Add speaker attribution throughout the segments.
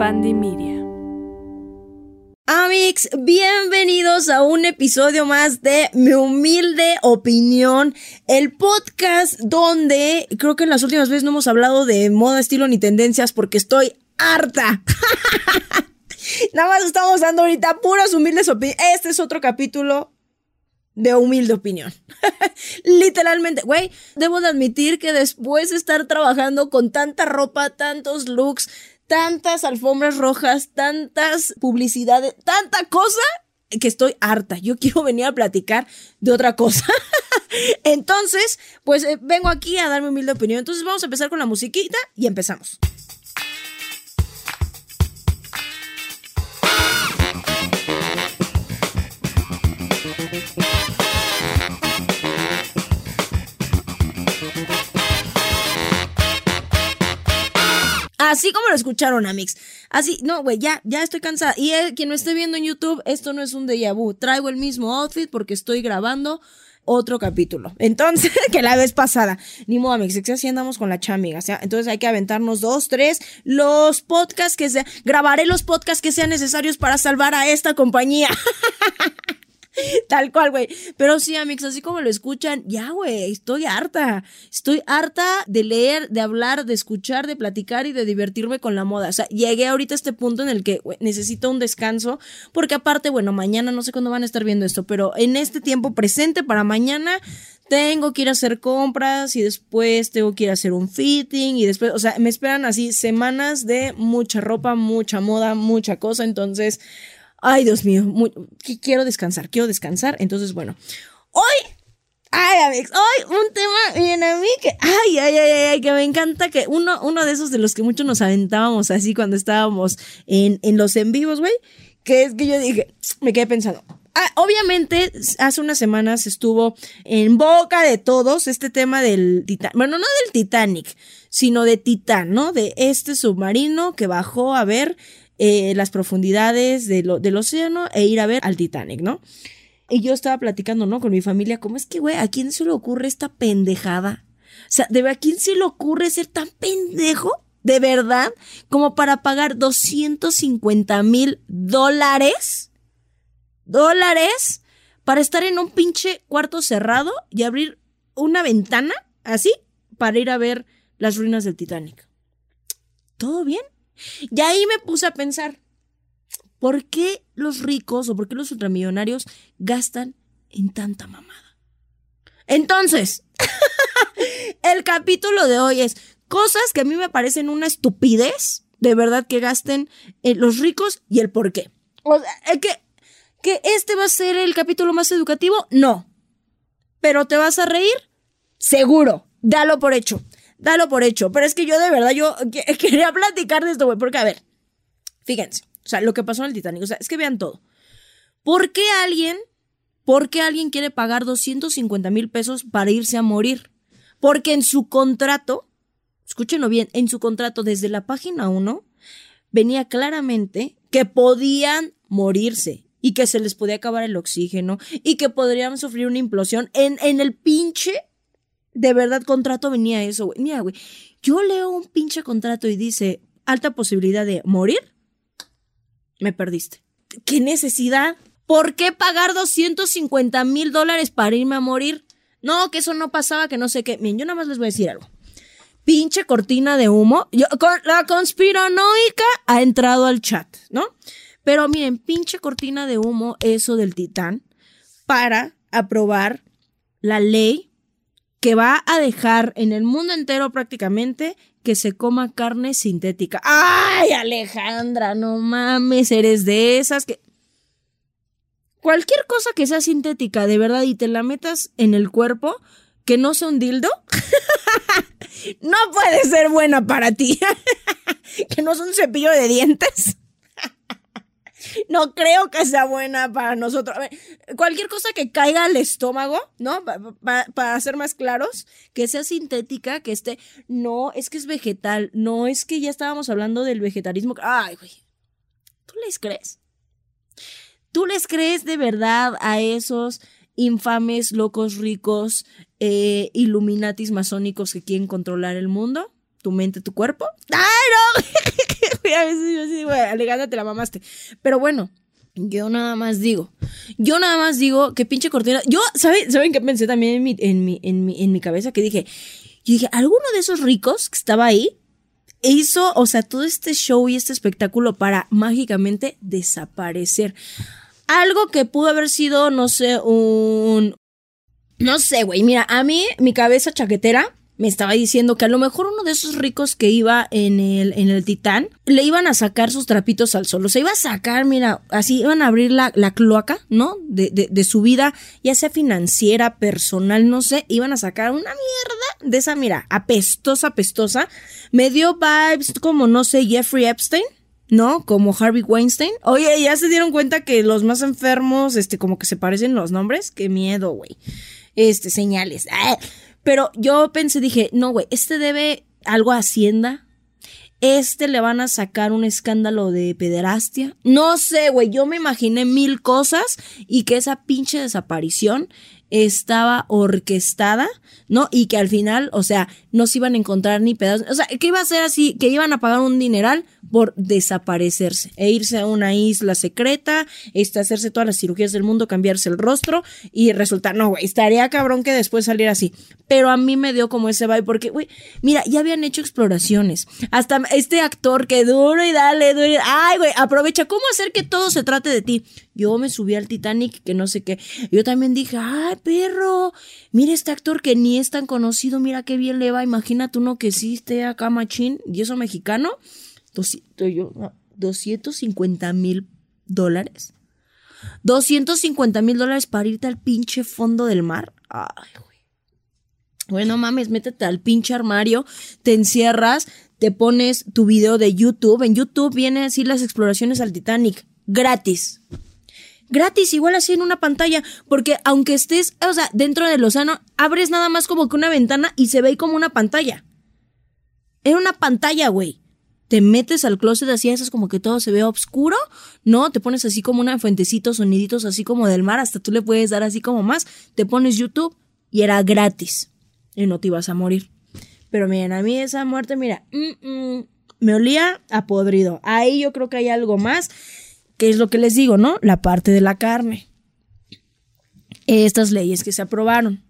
Speaker 1: Media.
Speaker 2: Amix, bienvenidos a un episodio más de Mi Humilde Opinión, el podcast donde creo que en las últimas veces no hemos hablado de moda, estilo ni tendencias porque estoy harta. Nada más estamos dando ahorita puras humildes opiniones. Este es otro capítulo de humilde opinión. Literalmente, güey, debo de admitir que después de estar trabajando con tanta ropa, tantos looks, tantas alfombras rojas, tantas publicidades, tanta cosa, que estoy harta. Yo quiero venir a platicar de otra cosa. Entonces, pues eh, vengo aquí a dar mi humilde opinión. Entonces vamos a empezar con la musiquita y empezamos. Así como lo escucharon, Amix. Así, no, güey, ya, ya estoy cansada. Y quien me esté viendo en YouTube, esto no es un déjà vu. Traigo el mismo outfit porque estoy grabando otro capítulo. Entonces, que la vez pasada. Ni modo, Amix, así andamos con la chamiga. ¿sí? Entonces hay que aventarnos dos, tres, los podcasts que sea. Grabaré los podcasts que sean necesarios para salvar a esta compañía. Tal cual, güey. Pero sí, amigos, así como lo escuchan, ya, güey, estoy harta. Estoy harta de leer, de hablar, de escuchar, de platicar y de divertirme con la moda. O sea, llegué ahorita a este punto en el que necesito un descanso, porque aparte, bueno, mañana no sé cuándo van a estar viendo esto, pero en este tiempo presente para mañana tengo que ir a hacer compras y después tengo que ir a hacer un fitting y después, o sea, me esperan así semanas de mucha ropa, mucha moda, mucha cosa, entonces Ay, Dios mío, quiero descansar, quiero descansar. Entonces, bueno, hoy, ay, Alex, hoy un tema bien a mí que, ay, ay, ay, ay, que me encanta que uno, uno de esos de los que muchos nos aventábamos así cuando estábamos en, en los en vivos, güey, que es que yo dije, me quedé pensando. Ah, obviamente, hace unas semanas estuvo en boca de todos este tema del Titanic. Bueno, no del Titanic, sino de Titán, ¿no? De este submarino que bajó a ver eh, las profundidades del océano e ir a ver al Titanic, ¿no? Y yo estaba platicando, ¿no? Con mi familia, ¿cómo es que, güey, a quién se le ocurre esta pendejada? O sea, ¿de a quién se le ocurre ser tan pendejo? ¿De verdad? Como para pagar 250 mil dólares. ¿Dólares? Para estar en un pinche cuarto cerrado y abrir una ventana, así, para ir a ver las ruinas del Titanic. ¿Todo bien? Y ahí me puse a pensar, ¿por qué los ricos o por qué los ultramillonarios gastan en tanta mamada? Entonces, el capítulo de hoy es cosas que a mí me parecen una estupidez, de verdad, que gasten en los ricos y el por qué. O sea, que, que este va a ser el capítulo más educativo, no. Pero te vas a reír, seguro, dalo por hecho dalo por hecho. Pero es que yo de verdad, yo quería platicar de esto, güey, porque a ver, fíjense, o sea, lo que pasó en el Titanic, o sea, es que vean todo. ¿Por qué alguien, por qué alguien quiere pagar 250 mil pesos para irse a morir? Porque en su contrato, escúchenlo bien, en su contrato desde la página 1 venía claramente que podían morirse y que se les podía acabar el oxígeno y que podrían sufrir una implosión en, en el pinche de verdad contrato venía eso, güey. Mira, güey, yo leo un pinche contrato y dice alta posibilidad de morir. Me perdiste. ¿Qué necesidad? ¿Por qué pagar 250 mil dólares para irme a morir? No, que eso no pasaba, que no sé qué. Miren, yo nada más les voy a decir algo. Pinche cortina de humo. Yo, la conspiranoica ha entrado al chat, ¿no? Pero miren, pinche cortina de humo, eso del titán, para aprobar la ley que va a dejar en el mundo entero prácticamente que se coma carne sintética. ¡Ay, Alejandra! No mames, eres de esas que... Cualquier cosa que sea sintética, de verdad, y te la metas en el cuerpo, que no sea un dildo, no puede ser buena para ti. que no es un cepillo de dientes no creo que sea buena para nosotros. cualquier cosa que caiga al estómago, ¿no? para ser más claros, que sea sintética, que esté, no, es que es vegetal, no es que ya estábamos hablando del vegetalismo. Ay, güey, ¿tú les crees? ¿Tú les crees de verdad a esos infames, locos, ricos, eh, illuminatis masónicos que quieren controlar el mundo? ¿Tu mente, tu cuerpo? ¡Ay, no! a veces yo así, güey, Alejandra, te la mamaste. Pero bueno, yo nada más digo, yo nada más digo que pinche cortina. Yo, ¿saben, ¿saben qué pensé también en mi, en mi, en mi, en mi cabeza? Que dije, yo dije, alguno de esos ricos que estaba ahí hizo, o sea, todo este show y este espectáculo para mágicamente desaparecer. Algo que pudo haber sido, no sé, un... No sé, güey, mira, a mí mi cabeza chaquetera me estaba diciendo que a lo mejor uno de esos ricos que iba en el, en el Titán le iban a sacar sus trapitos al sol. O sea, iba a sacar, mira, así iban a abrir la, la cloaca, ¿no? De, de, de, su vida, ya sea financiera, personal, no sé, iban a sacar una mierda de esa, mira, apestosa, apestosa. Me dio vibes como, no sé, Jeffrey Epstein. ¿no? Como Harvey Weinstein. Oye, ya se dieron cuenta que los más enfermos, este, como que se parecen los nombres. Qué miedo, güey. Este, señales. ¡Ah! Pero yo pensé, dije, no, güey, este debe algo a Hacienda. Este le van a sacar un escándalo de pederastia. No sé, güey, yo me imaginé mil cosas y que esa pinche desaparición estaba orquestada, ¿no? Y que al final, o sea, no se iban a encontrar ni pedazos. O sea, que iba a ser así, que iban a pagar un dineral por desaparecerse e irse a una isla secreta, este, hacerse todas las cirugías del mundo, cambiarse el rostro y resultar, no, güey, estaría cabrón que después saliera así. Pero a mí me dio como ese vibe porque, güey, mira, ya habían hecho exploraciones. Hasta este actor que duro y dale, duro. Ay, güey, aprovecha, ¿cómo hacer que todo se trate de ti? Yo me subí al Titanic, que no sé qué. Yo también dije, ay, perro, mira este actor que ni es tan conocido, mira qué bien le va. Imagínate uno que sí esté acá machín y eso mexicano. 250 mil dólares. 250 mil dólares para irte al pinche fondo del mar. Bueno, mames, métete al pinche armario, te encierras, te pones tu video de YouTube. En YouTube viene así las exploraciones al Titanic. Gratis gratis, igual así en una pantalla, porque aunque estés, o sea, dentro del océano, abres nada más como que una ventana y se ve como una pantalla. En una pantalla, güey. Te metes al closet así, eso es como que todo se ve oscuro, ¿no? Te pones así como una fuentecito, soniditos así como del mar, hasta tú le puedes dar así como más. Te pones YouTube y era gratis. Y no te ibas a morir. Pero miren, a mí esa muerte, mira, mm, mm, me olía a podrido. Ahí yo creo que hay algo más. ¿Qué es lo que les digo, no? La parte de la carne. Estas leyes que se aprobaron.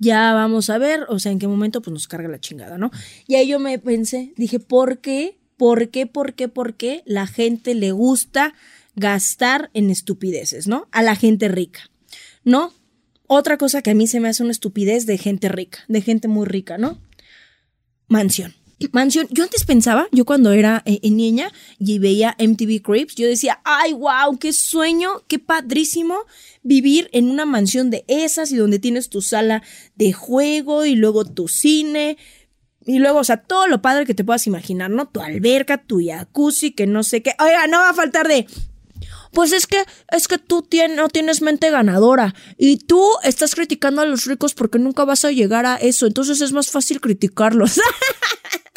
Speaker 2: Ya vamos a ver, o sea, en qué momento pues nos carga la chingada, ¿no? Y ahí yo me pensé, dije, ¿por qué? ¿Por qué? ¿Por qué? ¿Por qué la gente le gusta gastar en estupideces, ¿no? A la gente rica, ¿no? Otra cosa que a mí se me hace una estupidez de gente rica, de gente muy rica, ¿no? Mansión. Mansión, yo antes pensaba, yo cuando era eh, niña y veía MTV Cribs, yo decía, ay, wow, qué sueño, qué padrísimo vivir en una mansión de esas y donde tienes tu sala de juego y luego tu cine. Y luego, o sea, todo lo padre que te puedas imaginar, ¿no? Tu alberca, tu jacuzzi, que no sé qué. Oiga, no va a faltar de, pues es que, es que tú no tienes mente ganadora y tú estás criticando a los ricos porque nunca vas a llegar a eso, entonces es más fácil criticarlos.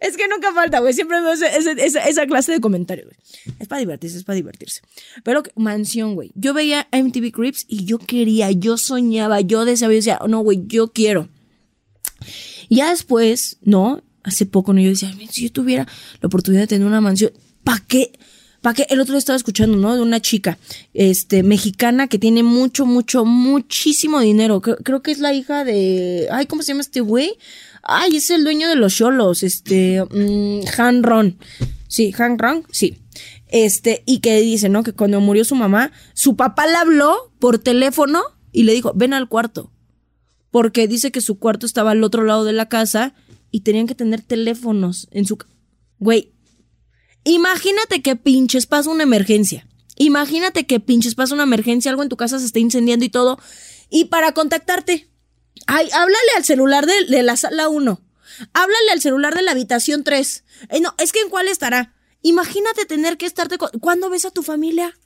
Speaker 2: Es que nunca falta, güey. Siempre veo esa, clase de comentarios, güey. Es para divertirse, es para divertirse. Pero mansión, güey. Yo veía MTV Crips y yo quería, yo soñaba, yo deseaba, yo decía, no, güey, yo quiero. Ya después, ¿no? Hace poco, ¿no? Yo decía, si yo tuviera la oportunidad de tener una mansión, ¿para qué? ¿Para qué? El otro día estaba escuchando, ¿no? De una chica, este, mexicana que tiene mucho, mucho, muchísimo dinero. Creo, creo que es la hija de, ay, ¿cómo se llama este güey? Ay, es el dueño de los cholos, este, mm, Han Ron. Sí, Han Ron, sí. Este, y que dice, ¿no? Que cuando murió su mamá, su papá le habló por teléfono y le dijo, ven al cuarto. Porque dice que su cuarto estaba al otro lado de la casa y tenían que tener teléfonos en su... Güey, imagínate que pinches pasa una emergencia. Imagínate que pinches pasa una emergencia, algo en tu casa se está incendiando y todo. Y para contactarte, Ay, háblale al celular de, la sala 1. Háblale al celular de la habitación 3. Eh, no, es que en cuál estará. Imagínate tener que estarte. ¿Cuándo ves a tu familia?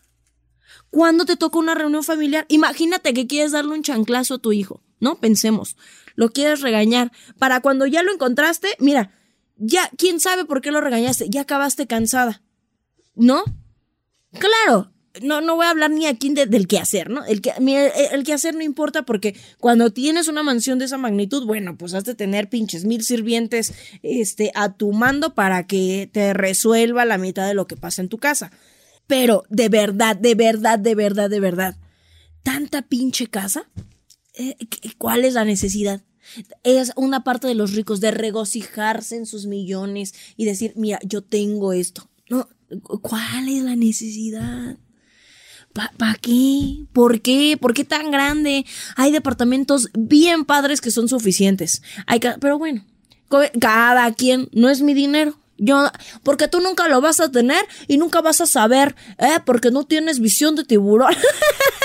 Speaker 2: ¿Cuándo te toca una reunión familiar? Imagínate que quieres darle un chanclazo a tu hijo. No, pensemos. Lo quieres regañar. Para cuando ya lo encontraste, mira, ya, quién sabe por qué lo regañaste. Ya acabaste cansada. ¿No? Claro, no, no voy a hablar ni aquí del quehacer, ¿no? El, el quehacer no importa porque cuando tienes una mansión de esa magnitud, bueno, pues has de tener pinches mil sirvientes este, a tu mando para que te resuelva la mitad de lo que pasa en tu casa. Pero de verdad, de verdad, de verdad, de verdad, tanta pinche casa, eh, ¿cuál es la necesidad? Es una parte de los ricos de regocijarse en sus millones y decir, mira, yo tengo esto. No, ¿cuál es la necesidad? ¿Para qué? ¿Por qué? ¿Por qué tan grande? Hay departamentos bien padres que son suficientes. Hay pero bueno, cada quien, no es mi dinero. Yo, porque tú nunca lo vas a tener y nunca vas a saber, ¿eh? Porque no tienes visión de tiburón.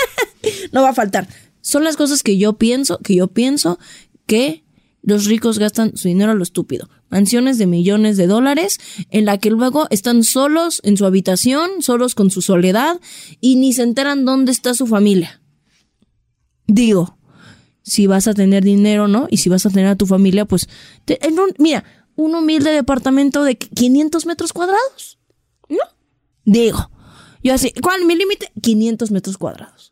Speaker 2: no va a faltar. Son las cosas que yo pienso, que yo pienso que los ricos gastan su dinero a lo estúpido. Mansiones de millones de dólares en la que luego están solos en su habitación, solos con su soledad y ni se enteran dónde está su familia. Digo, si vas a tener dinero, ¿no? Y si vas a tener a tu familia, pues, en un, mira, un humilde departamento de 500 metros cuadrados, ¿no? Digo, yo así, ¿cuál es mi límite? 500 metros cuadrados.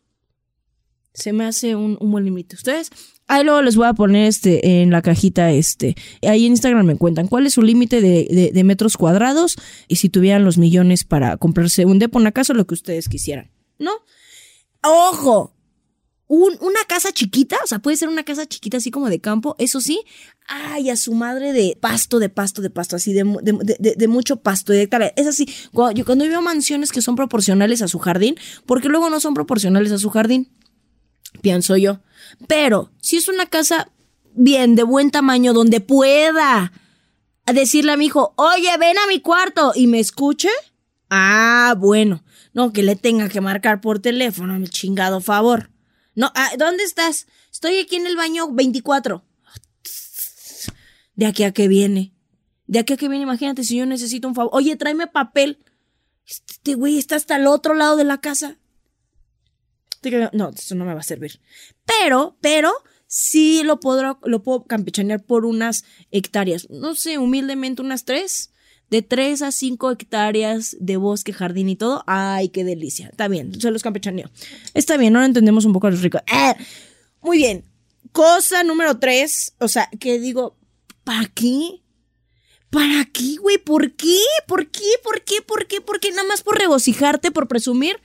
Speaker 2: Se me hace un, un buen límite. Ustedes, Ahí luego les voy a poner este en la cajita este. Ahí en Instagram me cuentan cuál es su límite de, metros cuadrados y si tuvieran los millones para comprarse un depo, una casa lo que ustedes quisieran. ¿No? ¡Ojo! una casa chiquita, o sea, puede ser una casa chiquita así como de campo, eso sí, ay, a su madre de pasto, de pasto, de pasto, así de, de, mucho pasto. De, es así, cuando yo, cuando veo mansiones que son proporcionales a su jardín, porque luego no son proporcionales a su jardín, pienso yo. Pero si es una casa bien, de buen tamaño, donde pueda decirle a mi hijo, oye, ven a mi cuarto y me escuche. Ah, bueno. No, que le tenga que marcar por teléfono, mi chingado favor. No, ah, ¿dónde estás? Estoy aquí en el baño 24. De aquí a que viene. De aquí a que viene, imagínate si yo necesito un favor. Oye, tráeme papel. Este güey está hasta el otro lado de la casa no, eso no me va a servir. Pero, pero, sí lo puedo, lo puedo campechanear por unas hectáreas. No sé, humildemente unas tres. De tres a cinco hectáreas de bosque, jardín y todo. Ay, qué delicia. Está bien, se los campechaneo. Está bien, ahora entendemos un poco a los ricos. ¡Eh! Muy bien. Cosa número tres. O sea, que digo, ¿para qué? ¿Para qué, güey? ¿Por qué? ¿Por qué? ¿Por qué? ¿Por qué? ¿Por qué? Nada más por regocijarte, por presumir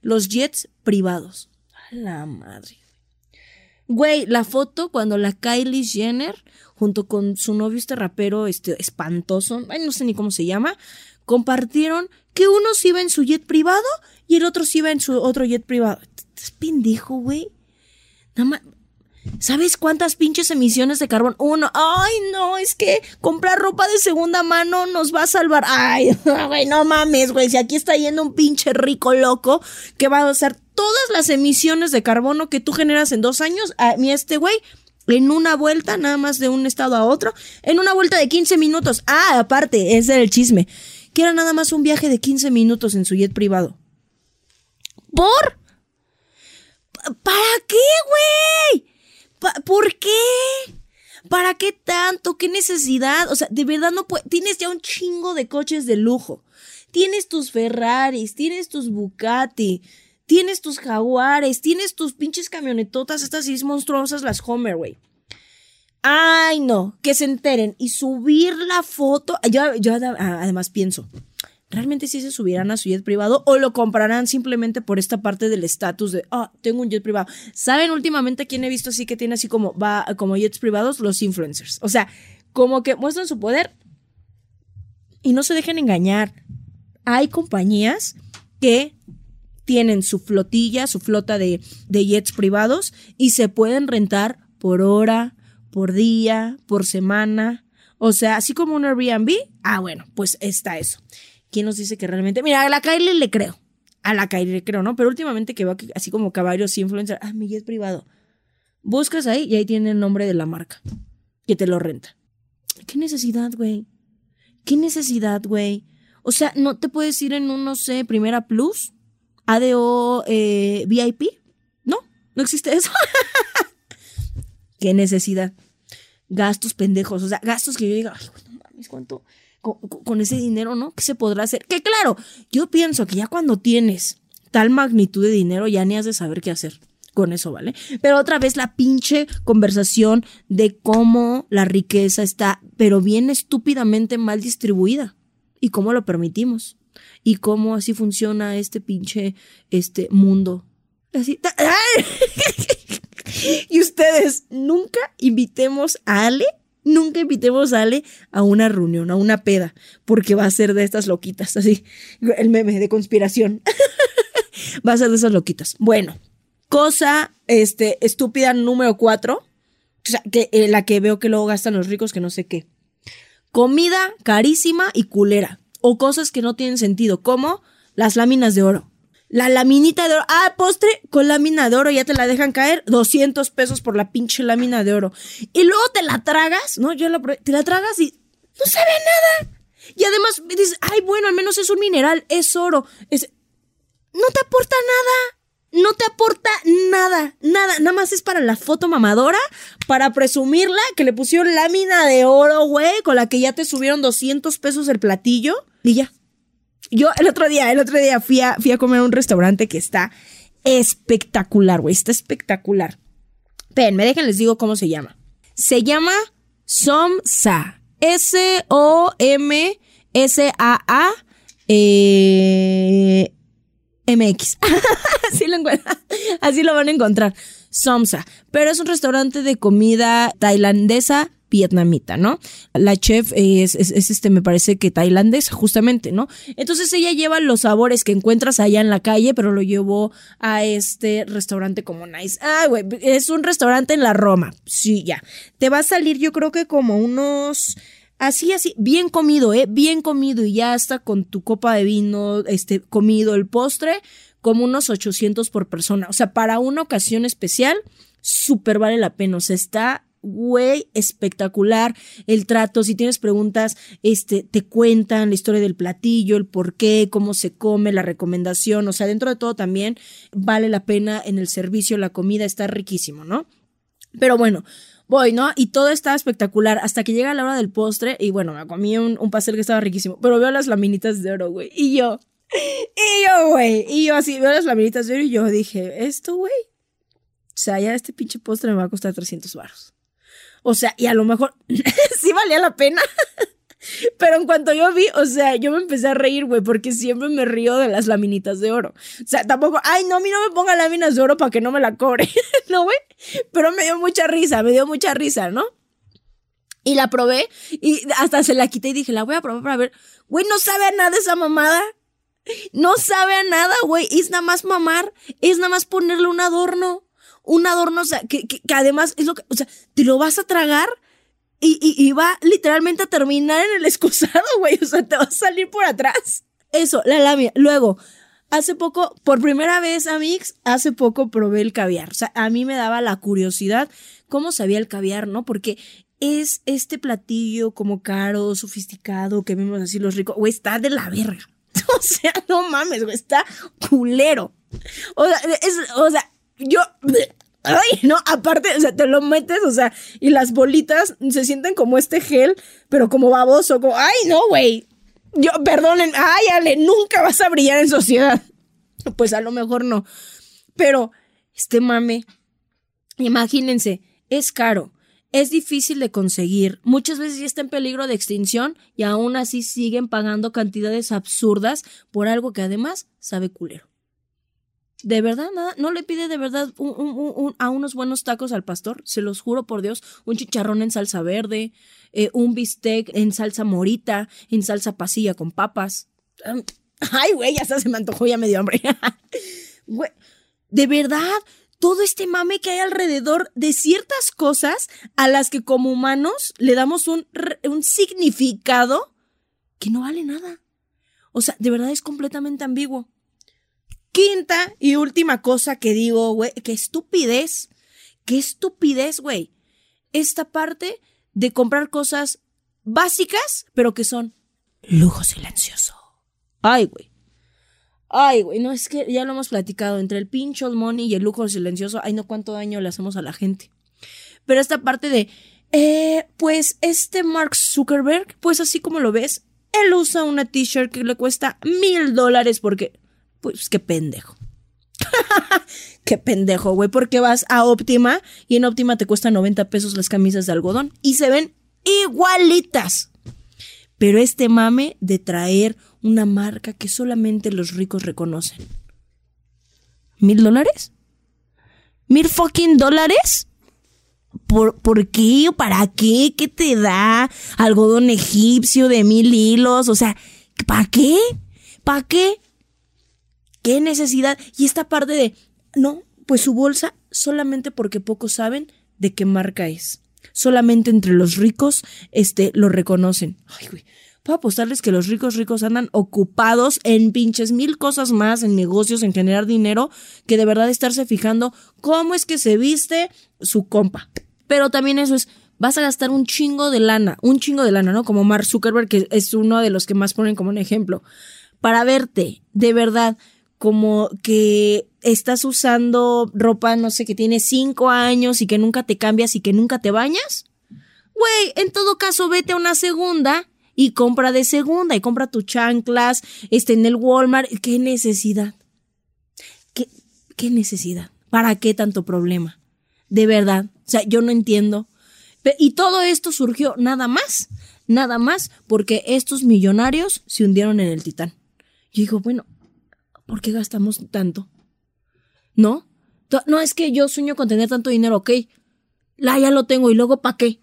Speaker 2: los jets privados. A la madre. Güey, la foto cuando la Kylie Jenner, junto con su novio, este rapero este, espantoso, ay, no sé ni cómo se llama, compartieron que uno se iba en su jet privado y el otro se iba en su otro jet privado. ¿Estás pendejo, güey? Nada más, ¿Sabes cuántas pinches emisiones de carbón? Uno, ay, no, es que comprar ropa de segunda mano nos va a salvar. Ay, güey, no mames, güey, si aquí está yendo un pinche rico loco que va a hacer todas las emisiones de carbono que tú generas en dos años, a mí este güey, en una vuelta, nada más de un estado a otro, en una vuelta de 15 minutos. Ah, aparte, ese era el chisme, que era nada más un viaje de 15 minutos en su jet privado. ¿Por? ¿Para qué, güey? ¿Por qué? ¿Para qué tanto? ¿Qué necesidad? O sea, de verdad no puedes. Tienes ya un chingo de coches de lujo. Tienes tus Ferraris, tienes tus Bugatti, tienes tus Jaguares, tienes tus pinches camionetotas, estas sí monstruosas, las Homer, güey. Ay, no, que se enteren y subir la foto. Yo, yo además pienso, ¿realmente sí se subirán a su jet privado o lo comprarán simplemente por esta parte del estatus de, ah, tengo un jet privado? ¿Saben últimamente quién he visto así que tiene así como, va, como jets privados? Los influencers. O sea, como que muestran su poder y no se dejen engañar. Hay compañías que tienen su flotilla, su flota de, de jets privados y se pueden rentar por hora, por día, por semana. O sea, así como un Airbnb, ah, bueno, pues está eso. ¿Quién nos dice que realmente? Mira, a la Kylie le creo. A la Kylie le creo, ¿no? Pero últimamente que veo así como caballos influencer, ah, mi es privado. Buscas ahí y ahí tiene el nombre de la marca que te lo renta. ¿Qué necesidad, güey? ¿Qué necesidad, güey? O sea, ¿no te puedes ir en un, no sé, Primera Plus? ADO eh, VIP? No, no existe eso. ¿Qué necesidad? Gastos pendejos, o sea, gastos que yo diga, ay, no mames, ¿cuánto? Con, ese dinero, ¿no? ¿Qué se podrá hacer? Que claro, yo pienso que ya cuando tienes tal magnitud de dinero, ya ni has de saber qué hacer con eso, ¿vale? Pero otra vez la pinche conversación de cómo la riqueza está, pero bien estúpidamente mal distribuida y cómo lo permitimos y cómo así funciona este pinche este mundo. Así. y ustedes nunca invitemos a Ale, nunca invitemos a Ale a una reunión, a una peda, porque va a ser de estas loquitas, así, el meme de conspiración. va a ser de esas loquitas. Bueno, cosa este estúpida número cuatro, que eh, la que veo que luego gastan los ricos que no sé qué. Comida carísima y culera o cosas que no tienen sentido, como las láminas de oro. La laminita de oro. Ah, postre con lámina de oro, ya te la dejan caer. 200 pesos por la pinche lámina de oro. Y luego te la tragas, ¿no? Yo la te la tragas y no sabe nada. Y además dices, ay, bueno, al menos es un mineral, es oro. Es... No te aporta nada no te aporta nada, nada, nada más es para la foto mamadora, para presumirla, que le pusieron lámina de oro, güey, con la que ya te subieron 200 pesos el platillo y ya. Yo el otro día, el otro día fui a, fui a comer a un restaurante que está espectacular, güey, está espectacular. Ven, me dejen, les digo cómo se llama. Se llama Somsa. S-O-M-S-A-A. Eh, MX. así, lo así lo van a encontrar. Somsa. Pero es un restaurante de comida tailandesa vietnamita, ¿no? La chef es, este, me parece que tailandesa, justamente, ¿no? Entonces ella lleva los sabores que encuentras allá en la calle, pero lo llevó a este restaurante como nice. Ah, güey, es un restaurante en la Roma. Sí, ya. Te va a salir, yo creo que como unos Así, así, bien comido, ¿eh? Bien comido y ya está con tu copa de vino, este, comido el postre, como unos 800 por persona. O sea, para una ocasión especial, súper vale la pena. O sea, está, güey, espectacular el trato. Si tienes preguntas, este, te cuentan la historia del platillo, el por qué, cómo se come, la recomendación. O sea, dentro de todo también vale la pena en el servicio, la comida está riquísimo, ¿no? Pero bueno, voy, ¿no? Y todo estaba espectacular hasta que llega la hora del postre y bueno, me comí un, pastel que estaba riquísimo, pero veo las laminitas de oro, güey. Y yo, y yo, güey, y yo así veo las laminitas de oro y yo dije, esto, güey, o sea, ya este pinche postre me va a costar 300 baros. O sea, y a lo mejor sí valía la pena. Pero en cuanto yo vi, o sea, yo me empecé a reír, güey, porque siempre me río de las laminitas de oro. O sea, tampoco, ay, no, a mí no me ponga láminas de oro para que no me la cobre, ¿no, güey? Pero me dio mucha risa, me dio mucha risa, ¿no? Y la probé y hasta se la quité y dije, la voy a probar para ver. Güey, no sabe a nada esa mamada. No sabe a nada, güey. Es nada más mamar. Es nada más ponerle un adorno. Un adorno, o sea, que, que, además es lo que, o sea, te lo vas a tragar y, y, va literalmente a terminar en el excusado, güey. O sea, te va a salir por atrás. Eso, la lámina. Luego, hace poco, por primera vez, Amix, hace poco probé el caviar. O sea, a mí me daba la curiosidad cómo sabía el caviar, ¿no? Porque es este platillo como caro, sofisticado, que vemos así los ricos. Güey, está de la verga. O sea, no mames, güey, está culero. O sea, es, o sea, yo Ay, no, aparte, o sea, te lo metes, o sea, y las bolitas se sienten como este gel, pero como baboso, como, ay, no, güey. Yo, perdonen, ay, Ale, nunca vas a brillar en sociedad. Pues a lo mejor no. Pero, este mame, imagínense, es caro, es difícil de conseguir, muchas veces ya está en peligro de extinción y aún así siguen pagando cantidades absurdas por algo que además sabe culero. De verdad, nada, no le pide de verdad a unos buenos tacos al pastor, se los juro por Dios, un chicharrón en salsa verde, eh, un bistec en salsa morita, en salsa pasilla con papas. Ay, güey, ya se me antojó, ya me dio hambre. de verdad, todo este mame que hay alrededor de ciertas cosas a las que como humanos le damos un, un significado que no vale nada. O sea, de verdad es completamente ambiguo. Quinta y última cosa que digo, güey, qué estupidez, qué estupidez, güey. Esta parte de comprar cosas básicas, pero que son lujo silencioso. Ay, güey. Ay, güey, no es que ya lo hemos platicado entre el pincho, el money y el lujo silencioso. Ay, no cuánto daño le hacemos a la gente. Pero esta parte de, eh, pues este Mark Zuckerberg, pues así como lo ves, él usa una t-shirt que le cuesta mil dólares porque pues qué pendejo. Qué pendejo, güey, porque vas a Óptima y en Óptima te cuesta 90 pesos las camisas de algodón y se ven igualitas. Pero este mame de traer una marca que solamente los ricos reconocen. ¿Mil dólares? ¿Mil fucking dólares? ¿Por, ¿Por qué o para qué? ¿Qué te da? Algodón egipcio de mil hilos. O sea, ¿para qué? ¿Para qué? ¿Qué necesidad? Y esta parte de, no, pues su bolsa solamente porque pocos saben de qué marca es. Solamente entre los ricos, este, lo reconocen. Ay, güey. Puedo apostarles que los ricos ricos andan ocupados en pinches mil cosas más, en negocios, en generar dinero, que de verdad estarse fijando cómo es que se viste su compa. Pero también eso es, vas a gastar un chingo de lana, un chingo de lana, ¿no? Como Mark Zuckerberg, que es uno de los que más ponen como un ejemplo. Para verte, de verdad, como que estás usando ropa, no sé, que tiene cinco años y que nunca te cambias y que nunca te bañas. Güey, en todo caso, vete a una segunda y compra de segunda y compra tus chanclas, este, en el Walmart. ¿Qué necesidad? ¿Qué, qué necesidad? ¿Para qué tanto problema? De verdad. O sea, yo no entiendo. Y todo esto surgió nada más, nada más porque estos millonarios se hundieron en el Titán. Yo digo, bueno, ¿por qué gastamos tanto? ¿No? No es que yo sueño con tener tanto dinero, ok. La ya lo tengo y luego ¿para qué?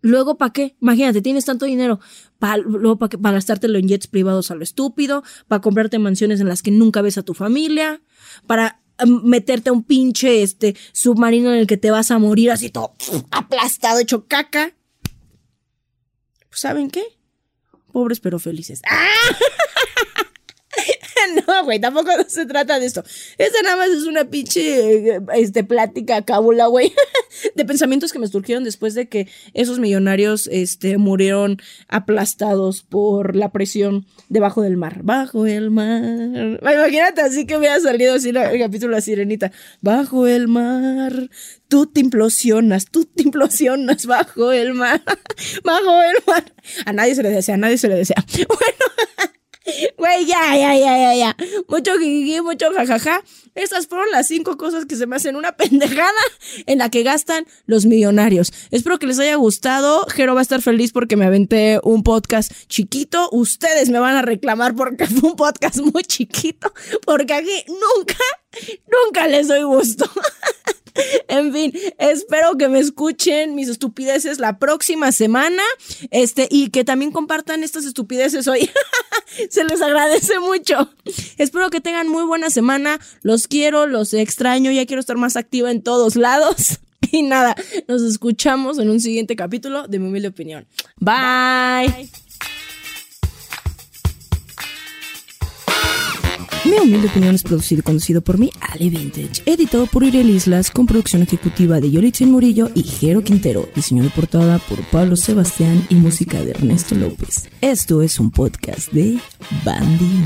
Speaker 2: Luego, ¿para qué? Imagínate, tienes tanto dinero. para luego, ¿para gastártelo en jets privados a lo estúpido? ¿Para comprarte mansiones en las que nunca ves a tu familia? ¿Para em, meterte a un pinche este, submarino en el que te vas a morir así todo aplastado, hecho caca? Pues, ¿saben qué? Pobres pero felices. ¡Ah! no, güey, tampoco se trata de esto. Esta nada más es una pinche este, plática cábula, güey, de pensamientos que me surgieron después de que esos millonarios este, murieron aplastados por la presión debajo del mar. Bajo el mar. Imagínate así que hubiera salido así el capítulo La Sirenita. Bajo el mar, tú te implosionas, tú te implosionas bajo el mar, bajo el mar. A nadie se le desea, a nadie se le desea. Bueno. Güey, ya, ya, ya, ya, ya. Mucho jiji, mucho jajaja. Estas fueron las cinco cosas que se me hacen una pendejada en la que gastan los millonarios. Espero que les haya gustado. Jero va a estar feliz porque me aventé un podcast chiquito. Ustedes me van a reclamar porque fue un podcast muy chiquito. Porque aquí nunca, nunca les doy gusto. en fin, espero que me escuchen mis estupideces la próxima semana. Este, y que también compartan estas estupideces hoy. Se les agradece mucho. Espero que tengan muy buena semana. Los quiero, los extraño. Ya quiero estar más activa en todos lados. Y nada, nos escuchamos en un siguiente capítulo de mi humilde opinión. Bye. Mi humilde opinión es producido y conducido por mí, Ali Vintage, editado por Iriel Islas, con producción ejecutiva de Yolitzin Murillo y Jero Quintero, diseño de portada por Pablo Sebastián y música de Ernesto López. Esto es un podcast de Bandy